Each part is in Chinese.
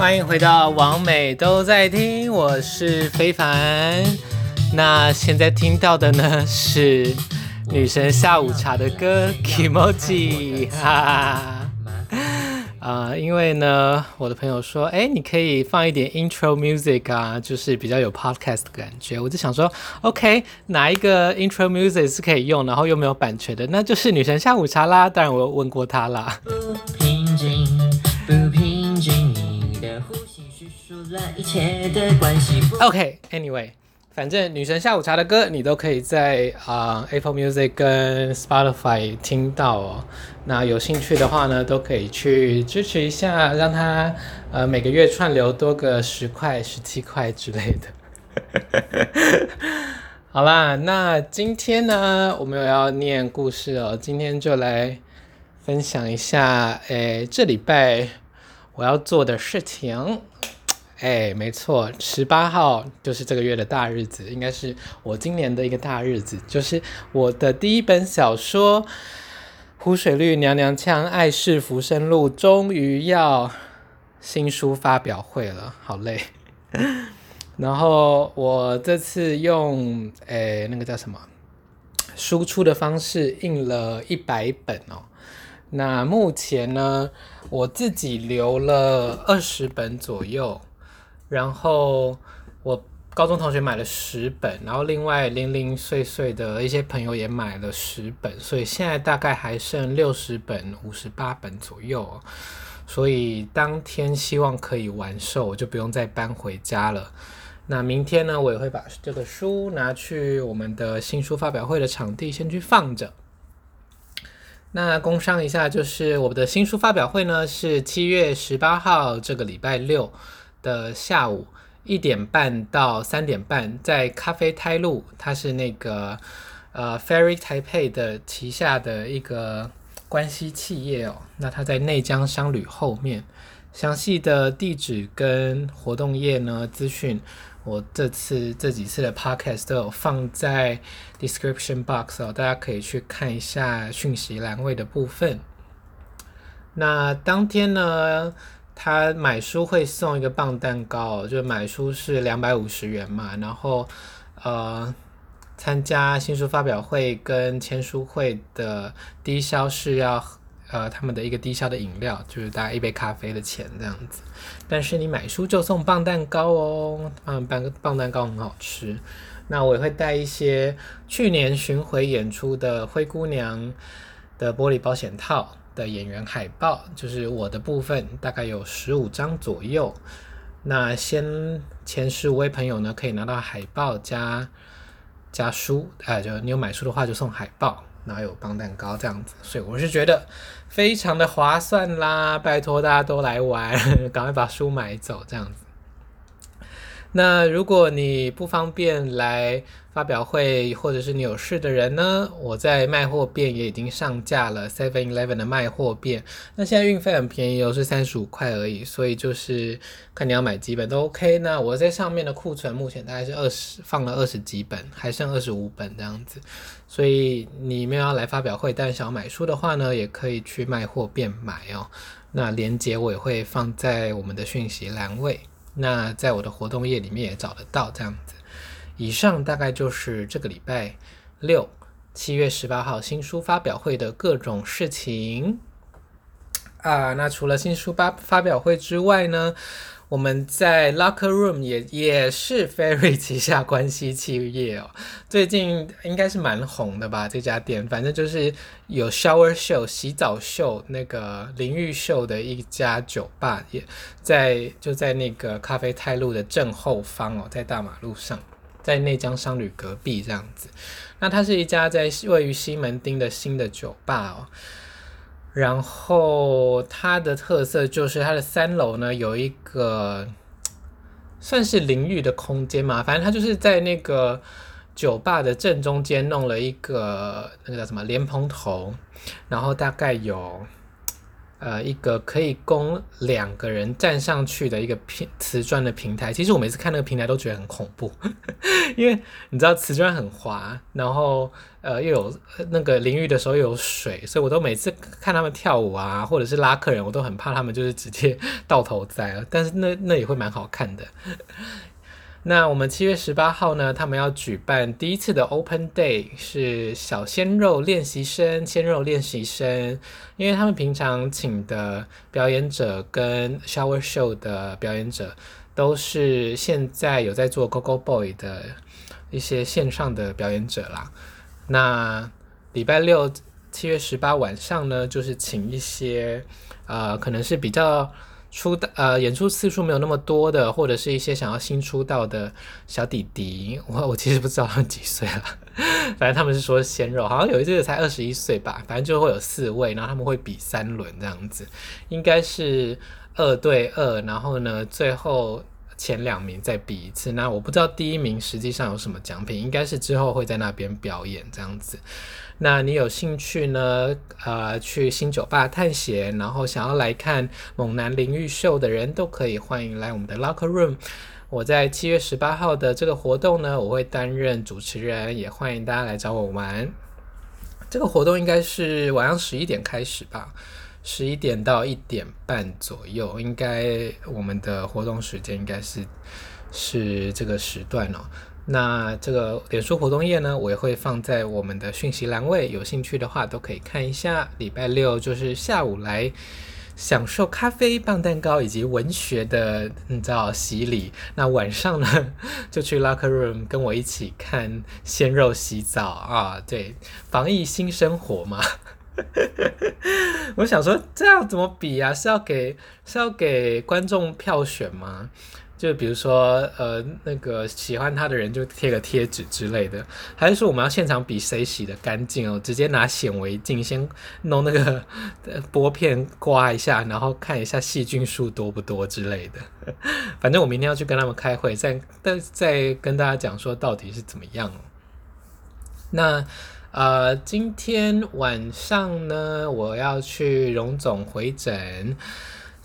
欢迎回到王美都在听，我是非凡。那现在听到的呢是女神下午茶的歌《Kimoji》哈。啊、呃，因为呢，我的朋友说，哎，你可以放一点 intro music 啊，就是比较有 podcast 的感觉。我就想说，OK，哪一个 intro music 是可以用，然后又没有版权的？那就是女神下午茶啦。当然，我有问过她啦。一切的关系。OK，Anyway。反正女神下午茶的歌，你都可以在啊、Apple Music 跟 Spotify 听到哦。那有兴趣的话呢，都可以去支持一下，让它呃每个月串流多个十块、十七块之类的。好啦，那今天呢，我们又要念故事哦。今天就来分享一下，诶，这礼拜我要做的事情。哎，没错，十八号就是这个月的大日子，应该是我今年的一个大日子，就是我的第一本小说《湖水绿娘娘腔爱是浮生路》终于要新书发表会了，好累。然后我这次用诶那个叫什么输出的方式印了一百本哦，那目前呢，我自己留了二十本左右。然后我高中同学买了十本，然后另外零零碎碎的一些朋友也买了十本，所以现在大概还剩六十本、五十八本左右。所以当天希望可以完售，我就不用再搬回家了。那明天呢，我也会把这个书拿去我们的新书发表会的场地先去放着。那工商一下，就是我们的新书发表会呢，是七月十八号这个礼拜六。的下午一点半到三点半，在咖啡台路，它是那个呃 Ferry Taipei 的旗下的一个关系企业哦。那它在内江商旅后面，详细的地址跟活动页呢资讯，我这次这几次的 Podcast 都有放在 Description Box 哦，大家可以去看一下讯息栏位的部分。那当天呢，他买书会送一个棒蛋糕，就是买书是两百五十元嘛，然后呃，参加新书发表会跟签书会的低消是要呃他们的一个低消的饮料，就是大概一杯咖啡的钱这样子。但是你买书就送棒蛋糕哦，棒棒棒蛋糕很好吃。那我也会带一些去年巡回演出的灰姑娘的玻璃保险套。的演员海报就是我的部分，大概有十五张左右。那先前十五位朋友呢，可以拿到海报加加书，哎，就你有买书的话就送海报，然后有棒蛋糕这样子。所以我是觉得非常的划算啦，拜托大家都来玩，赶快把书买走这样子。那如果你不方便来发表会，或者是你有事的人呢，我在卖货便也已经上架了 Seven Eleven 的卖货便。那现在运费很便宜哦，是三十五块而已，所以就是看你要买几本都 OK。那我在上面的库存目前大概是二十，放了二十几本，还剩二十五本这样子。所以你没有要来发表会，但想要买书的话呢，也可以去卖货便买哦。那链接我也会放在我们的讯息栏位。那在我的活动页里面也找得到这样子。以上大概就是这个礼拜六七月十八号新书发表会的各种事情啊。那除了新书发发表会之外呢，我们在 Locker Room 也也是 Fairy 旗下关系企业哦，最近应该是蛮红的吧？这家店反正就是有 Shower Show 洗澡秀那个淋浴秀的一家酒吧，也在就在那个咖啡泰路的正后方哦，在大马路上，在内江商旅隔壁这样子。那它是一家在位于西门町的新的酒吧哦。然后它的特色就是它的三楼呢有一个 算是淋浴的空间嘛，反正它就是在那个酒吧的正中间弄了一个那个叫什么莲蓬头，然后大概有呃，一个可以供两个人站上去的一个平瓷砖的平台。其实我每次看那个平台都觉得很恐怖，因为你知道瓷砖很滑，然后呃又有那个淋浴的时候又有水，所以我都每次看他们跳舞啊，或者是拉客人，我都很怕他们就是直接 倒头栽了。但是那那也会蛮好看的。那我们七月十八号呢，他们要举办第一次的 Open Day，是小鲜肉练习生，鲜肉练习生，因为他们平常请的表演者跟 Shower Show 的表演者，都是现在有在做 Gogo Boy 的一些线上的表演者啦。那礼拜六七月十八晚上呢，就是请一些呃，可能是比较。出道呃，演出次数没有那么多的，或者是一些想要新出道的小弟弟，我我其实不知道他们几岁了，反正他们是说鲜肉，好像有一个才二十一岁吧，反正就会有四位，然后他们会比三轮这样子，应该是二对二，然后呢，最后前两名再比一次，那我不知道第一名实际上有什么奖品，应该是之后会在那边表演这样子。那你有兴趣呢？呃，去新酒吧探险，然后想要来看猛男淋浴秀的人都可以欢迎来我们的 Locker Room。我在七月十八号的这个活动呢，我会担任主持人，也欢迎大家来找我玩。这个活动应该是晚上十一点开始吧，十一点到一点半左右，应该我们的活动时间应该是是这个时段哦。那这个脸书活动页呢，我也会放在我们的讯息栏位，有兴趣的话都可以看一下。礼拜六就是下午来享受咖啡、棒蛋糕以及文学的，你知道洗礼。那晚上呢，就去 Locker Room 跟我一起看鲜肉洗澡啊！对，防疫新生活嘛。我想说，这样怎么比啊？是要给是要给观众票选吗？就比如说，呃，那个喜欢他的人就贴个贴纸之类的，还是说我们要现场比谁洗得干净哦？直接拿显微镜先弄那个 玻片刮一下，然后看一下细菌数多不多之类的。反正我明天要去跟他们开会，再再再跟大家讲说到底是怎么样。那呃，今天晚上呢，我要去荣总回诊。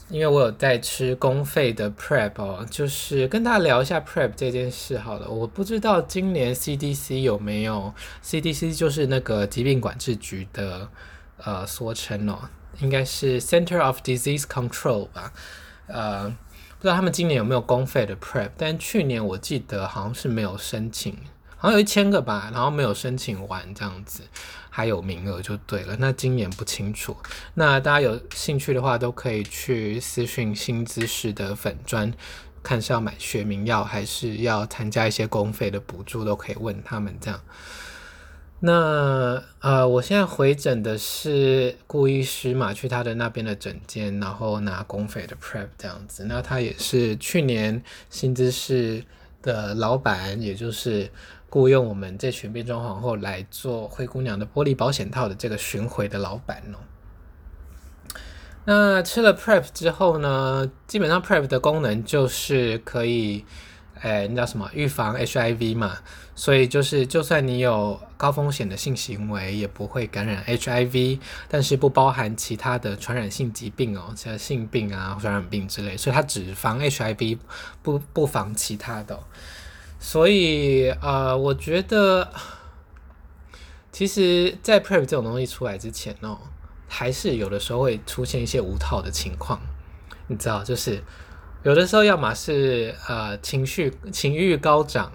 因为我有在吃公费的 Prep 哦，就是跟大家聊一下 Prep 这件事好了。我不知道今年 CDC 有没有，CDC 就是那个疾病管制局的呃缩称哦，应该是 Center of Disease Control 吧。呃，不知道他们今年有没有公费的 Prep，但去年我记得好像是没有申请。好像有一千个吧，然后没有申请完这样子，还有名额就对了。那今年不清楚。那大家有兴趣的话，都可以去私讯新姿势的粉专，看是要买学名药还是要参加一些公费的补助，都可以问他们这样。那呃，我现在回诊的是顾医师嘛，去他的那边的诊间，然后拿公费的 Prep 这样子。那他也是去年新姿势的老板，也就是。雇佣我们这群变装皇后来做灰姑娘的玻璃保险套的这个巡回的老板哦。那吃了 Prep 之后呢，基本上 Prep 的功能就是可以，哎，那叫什么？预防 HIV 嘛。所以就是，就算你有高风险的性行为，也不会感染 HIV，但是不包含其他的传染性疾病哦，像性病啊、传染病之类。所以它只防 HIV，不不防其他的。所以，呃，我觉得，其实，在 Prep 这种东西出来之前哦，还是有的时候会出现一些无套的情况，你知道，就是有的时候要么是呃情绪情欲高涨，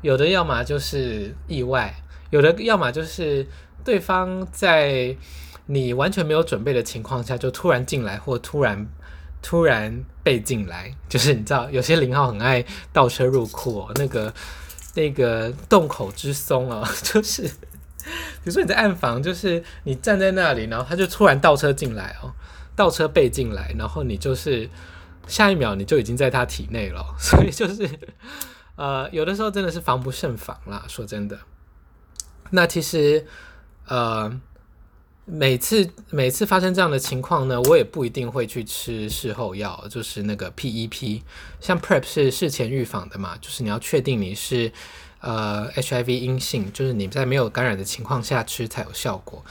有的要么就是意外，有的要么就是对方在你完全没有准备的情况下就突然进来，或突然。突然被进来，就是你知道，有些零号很爱倒车入库哦，那个那个洞口之松哦，就是比如说你在暗房，就是你站在那里，然后他就突然倒车进来哦，倒车被进来，然后你就是下一秒你就已经在他体内了，所以就是呃，有的时候真的是防不胜防啦，说真的。那其实呃。每次每次发生这样的情况呢，我也不一定会去吃事后药，就是那个 PEP，像 PrEP 是事前预防的嘛，就是你要确定你是呃 HIV 阴性，就是你在没有感染的情况下吃才有效果。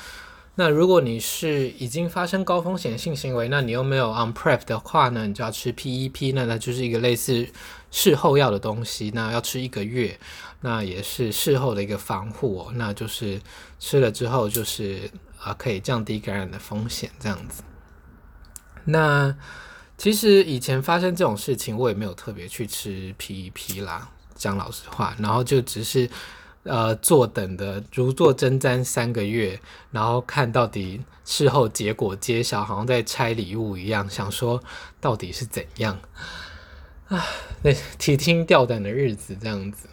那如果你是已经发生高风险性行为，那你又没有 on prep 的话呢，你就要吃 PEP，那那就是一个类似事后药的东西，那要吃一个月，那也是事后的一个防护哦，那就是吃了之后就是啊可以降低感染的风险这样子。那其实以前发生这种事情，我也没有特别去吃 PEP 啦，讲老实话，然后就只是。呃，坐等的如坐针毡三个月，然后看到底事后结果揭晓，好像在拆礼物一样，想说到底是怎样啊？那 提心吊胆的日子这样子，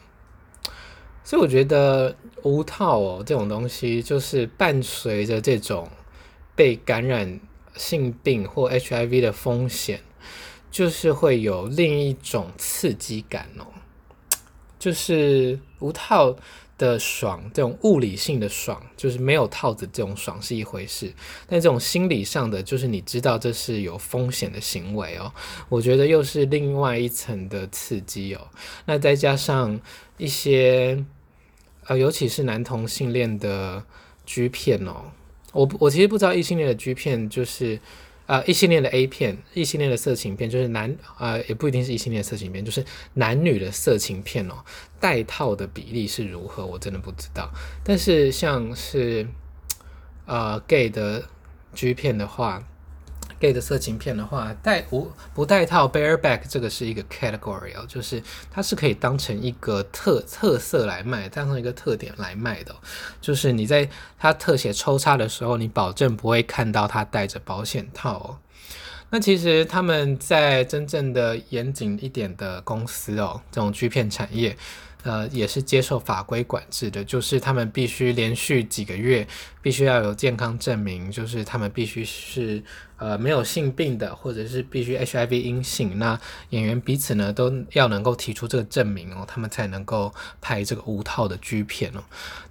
所以我觉得无套哦这种东西，就是伴随着这种被感染性病或 HIV 的风险，就是会有另一种刺激感哦。就是无套的爽，这种物理性的爽，就是没有套子这种爽是一回事，但这种心理上的，就是你知道这是有风险的行为哦，我觉得又是另外一层的刺激哦。那再加上一些，呃，尤其是男同性恋的 G 片哦，我我其实不知道异性恋的 G 片就是。呃，异性恋的 A 片，异性恋的色情片，就是男呃，也不一定是异性恋色情片，就是男女的色情片哦。带套的比例是如何，我真的不知道。但是像是呃 gay 的 G 片的话。Gay 的色情片的话，带无不带套 bareback 这个是一个 category 哦，就是它是可以当成一个特特色来卖，当成一个特点来卖的。就是你在它特写抽插的时候，你保证不会看到它带着保险套哦。那其实他们在真正的严谨一点的公司哦，这种 G 片产业。呃，也是接受法规管制的，就是他们必须连续几个月，必须要有健康证明，就是他们必须是呃没有性病的，或者是必须 HIV 阴性。那演员彼此呢都要能够提出这个证明哦，他们才能够拍这个无套的 G 片哦。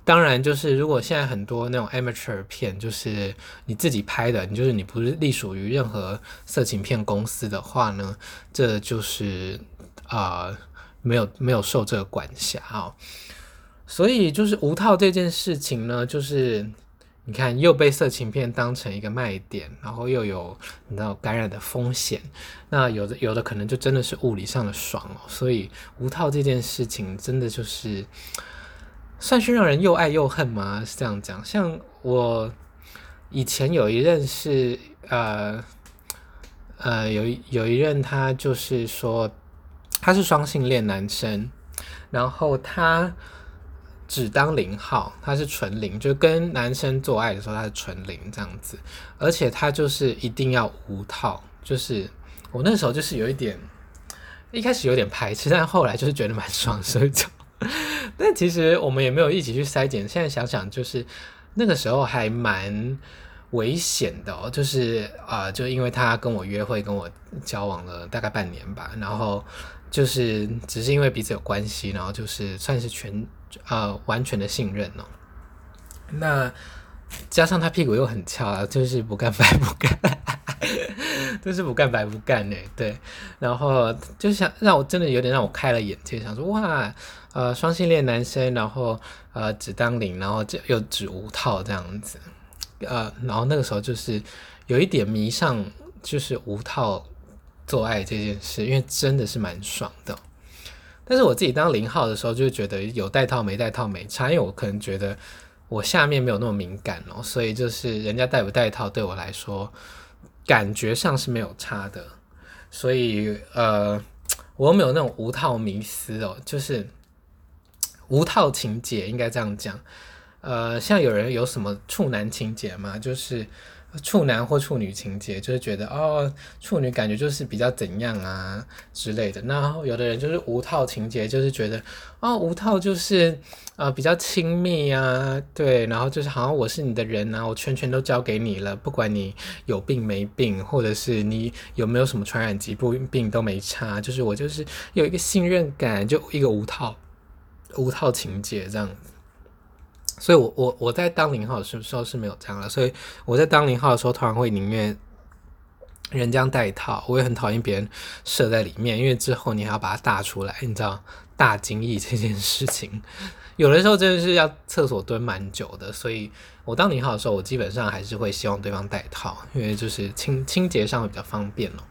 当然，就是如果现在很多那种 amateur 片，就是你自己拍的，你就是你不是隶属于任何色情片公司的话呢，这就是啊。没有没有受这个管辖哦，所以就是无套这件事情呢，就是你看又被色情片当成一个卖点，然后又有你知道感染的风险，那有的有的可能就真的是物理上的爽哦，所以无套这件事情真的就是算是让人又爱又恨吗？是这样讲。像我以前有一任是呃呃有有一任他就是说。他是双性恋男生，然后他只当零号，他是纯零，就跟男生做爱的时候他是纯零这样子，而且他就是一定要无套，就是我那时候就是有一点，一开始有点排斥，但后来就是觉得蛮爽，所以就，但其实我们也没有一起去筛检，现在想想就是那个时候还蛮。危险的哦，就是啊、就因为他跟我约会，跟我交往了大概半年吧，然后就是只是因为彼此有关系，然后就是算是全呃完全的信任哦。那加上他屁股又很翘啊，就是不干白不干，就是不干白不干呢。对，然后就想让我真的有点让我开了眼界，想说哇，呃，双性恋男生，然后呃只当零，然后就又只无套这样子。呃，然后那个时候就是有一点迷上，就是无套做爱这件事，因为真的是蛮爽的。但是我自己当零号的时候，就觉得有带套没带套没差，因为我可能觉得我下面没有那么敏感哦，所以就是人家带不带套对我来说，感觉上是没有差的。所以呃，我没有那种无套迷思哦，就是无套情节应该这样讲。呃，像有人有什么处男情节吗？就是处男或处女情节，就是觉得哦，处女感觉就是比较怎样啊之类的。然后有的人就是无套情节，就是觉得哦，无套就是呃比较亲密啊，对，然后就是好像我是你的人啊，我全权都交给你了，不管你有病没病，或者是你有没有什么传染疾病都没差，就是我就是有一个信任感，就一个无套无套情节这样子。所以我，我我在当零号的时候是没有这样的，所以我在当零号的时候，突然会宁愿人家带套，我也很讨厌别人射在里面，因为之后你还要把它大出来，你知道大精液这件事情有的时候真的是要厕所蹲蛮久的，所以我当零号的时候，我基本上还是会希望对方戴套，因为就是清清洁上会比较方便哦。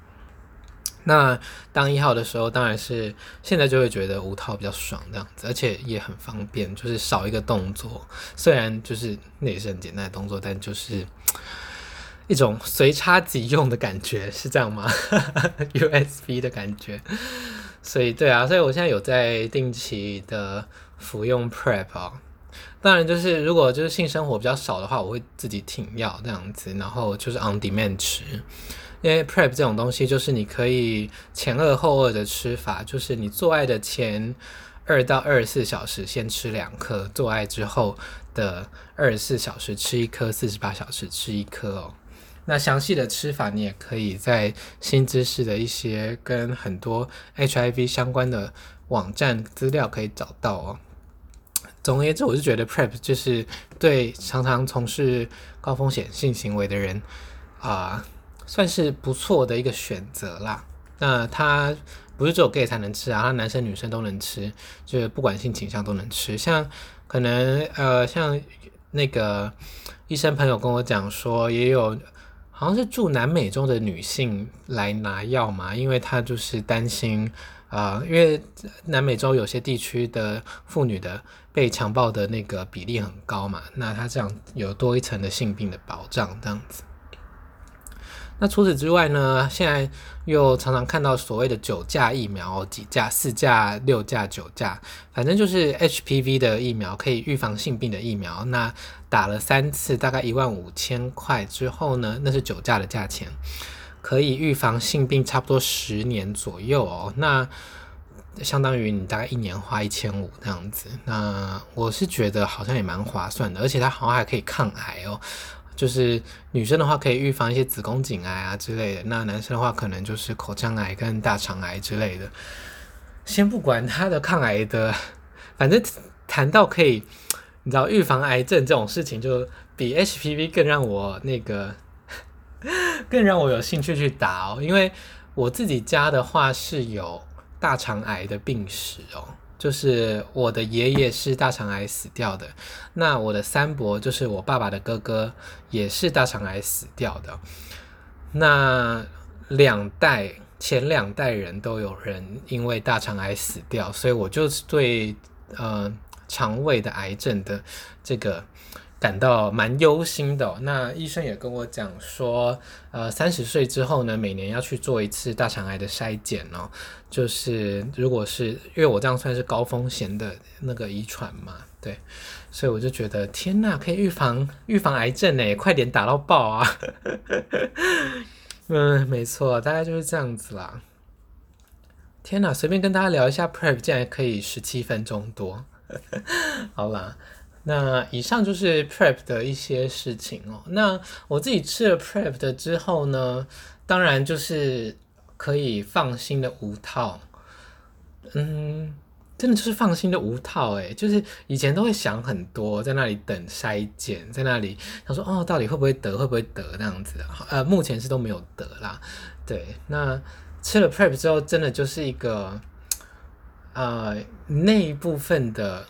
那当一号的时候，当然是现在就会觉得无套比较爽这样子，而且也很方便，就是少一个动作。虽然就是那也是很简单的动作，但就是一种随插即用的感觉，是这样吗？USB 的感觉。所以对啊，所以我现在有在定期的服用 Prep 啊、哦。当然就是如果就是性生活比较少的话，我会自己停药这样子，然后就是 on demand 吃。因为 Prep 这种东西就是你可以前二后二的吃法，就是你做爱的前二到二十四小时先吃两颗，做爱之后的二十四小时吃一颗，四十八小时吃一颗哦。那详细的吃法，你也可以在新知识的一些跟很多 HIV 相关的网站资料可以找到哦。总而言之，我是觉得 PrEP 就是对常常从事高风险性行为的人啊、算是不错的一个选择啦。那它不是只有 gay 才能吃啊，它男生女生都能吃，就是不管性倾向都能吃。像可能呃，像那个医生朋友跟我讲说，也有。好像是住南美洲的女性来拿药嘛，因为她就是担心啊、因为南美洲有些地区的妇女的被强暴的那个比例很高嘛，那她这样有多一层的性病的保障这样子。那除此之外呢，现在又常常看到所谓的九价疫苗，几价、四价、六价、九价，反正就是 HPV 的疫苗，可以预防性病的疫苗。那打了三次，大概一万五千块之后呢，那是九价的价钱，可以预防性病差不多十年左右哦。那相当于你大概一年花一千五这样子。那我是觉得好像也蛮划算的，而且它好像还可以抗癌哦。就是女生的话可以预防一些子宫颈癌啊之类的，那男生的话可能就是口腔癌跟大肠癌之类的。先不管它的抗癌的，反正谈到可以，你知道预防癌症这种事情，就比 HPV 更让我那个，更让我有兴趣去打哦。因为我自己家的话是有大肠癌的病史哦。就是我的爷爷是大肠癌死掉的，那我的三伯就是我爸爸的哥哥，也是大肠癌死掉的。那两代前两代人都有人因为大肠癌死掉，所以我就是对呃肠胃的癌症的这个。感到蛮忧心的。那医生也跟我讲说，呃，三十岁之后呢，每年要去做一次大肠癌的筛检哦。就是如果是因为我这样算是高风险的那个遗传嘛，对，所以我就觉得天呐，可以预防预防癌症呢，快点打到爆啊！嗯，没错，大概就是这样子啦。天呐，随便跟大家聊一下 PrEP，竟然可以十七分钟多，好啦。那以上就是 PrEP 的一些事情哦。那我自己吃了 PrEP 的之后呢，当然就是可以放心的无套。嗯，真的就是放心的无套诶，就是以前都会想很多，在那里等筛检，在那里想说哦，到底会不会得，会不会得那样子。呃，目前是都没有得啦。对，那吃了 PrEP 之后，真的就是一个呃那一部分的。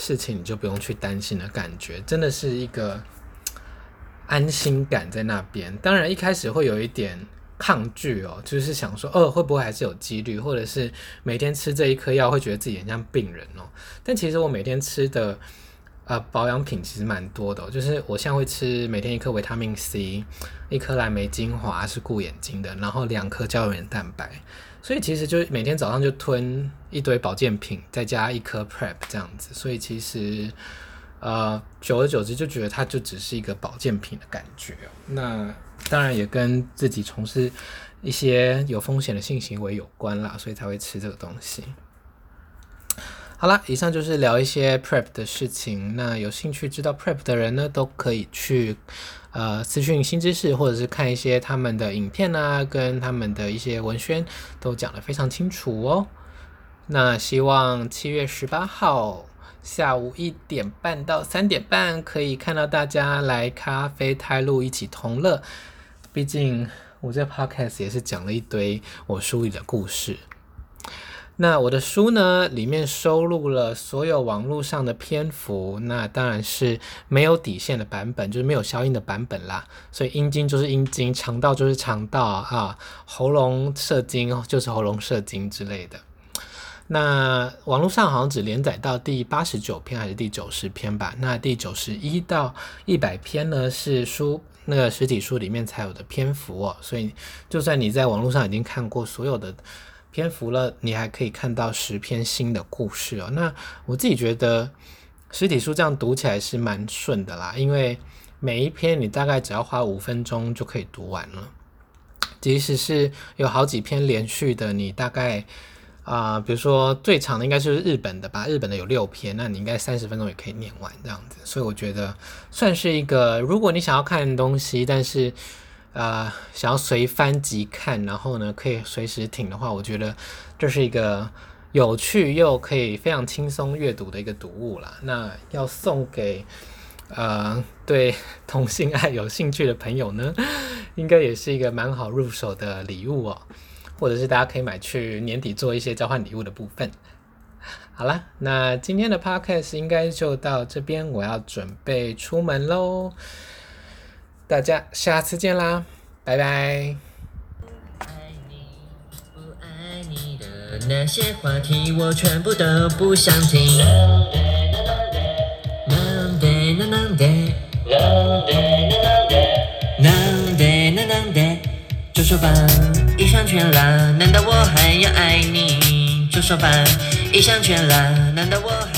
事情你就不用去担心的感觉，真的是一个安心感在那边。当然一开始会有一点抗拒哦，就是想说，哦，会不会还是有几率，或者是每天吃这一颗药会觉得自己很像病人哦。但其实我每天吃的呃保养品其实蛮多的，就是我现在会吃每天一颗维他命 C，一颗蓝莓精华是顾眼睛的，然后两颗胶原蛋白。所以其实就是每天早上就吞一堆保健品，再加一颗 PrEP 这样子。所以其实，呃，久而久之就觉得它就只是一个保健品的感觉。那当然也跟自己从事一些有风险的性行为有关啦，所以才会吃这个东西。好啦，以上就是聊一些 PrEP 的事情。那有兴趣知道 PrEP 的人呢，都可以去。呃，资讯新知识，或者是看一些他们的影片啊，跟他们的一些文宣，都讲得非常清楚哦。那希望七月十八号下午一点半到三点半，可以看到大家来咖啡开路一起同乐。毕竟我这 podcast 也是讲了一堆我书里的故事。那我的书呢，里面收录了所有网络上的篇幅，那当然是没有底线的版本，就是没有消音的版本啦。所以阴茎就是阴茎，肠道就是肠道啊，喉咙射精就是喉咙射精之类的。那网络上好像只连载到第八十九篇还是第九十篇吧？那第九十一到一百篇呢，是书那个实体书里面才有的篇幅哦。所以就算你在网络上已经看过所有的。篇幅了，你还可以看到十篇新的故事哦。那我自己觉得实体书这样读起来是蛮顺的啦，因为每一篇你大概只要花五分钟就可以读完了。即使是有好几篇连续的，你大概啊、比如说最长的应该是日本的吧，日本的有六篇，那你应该三十分钟也可以念完这样子。所以我觉得算是一个，如果你想要看东西，但是。啊、呃，想要随翻即看，然后呢，可以随时听的话，我觉得这是一个有趣又可以非常轻松阅读的一个读物啦。那要送给呃对同性爱有兴趣的朋友呢，应该也是一个蛮好入手的礼物哦，或者是大家可以买去年底做一些交换礼物的部分。好啦，那今天的 podcast 应该就到这边，我要准备出门喽。大家下次见啦，拜拜。那些话题，我全部都不想听。能得能能得，能得能能得，能得能能得，就说吧，一厢情愿，难道我还要爱你？就说吧，一厢情愿，难道我还？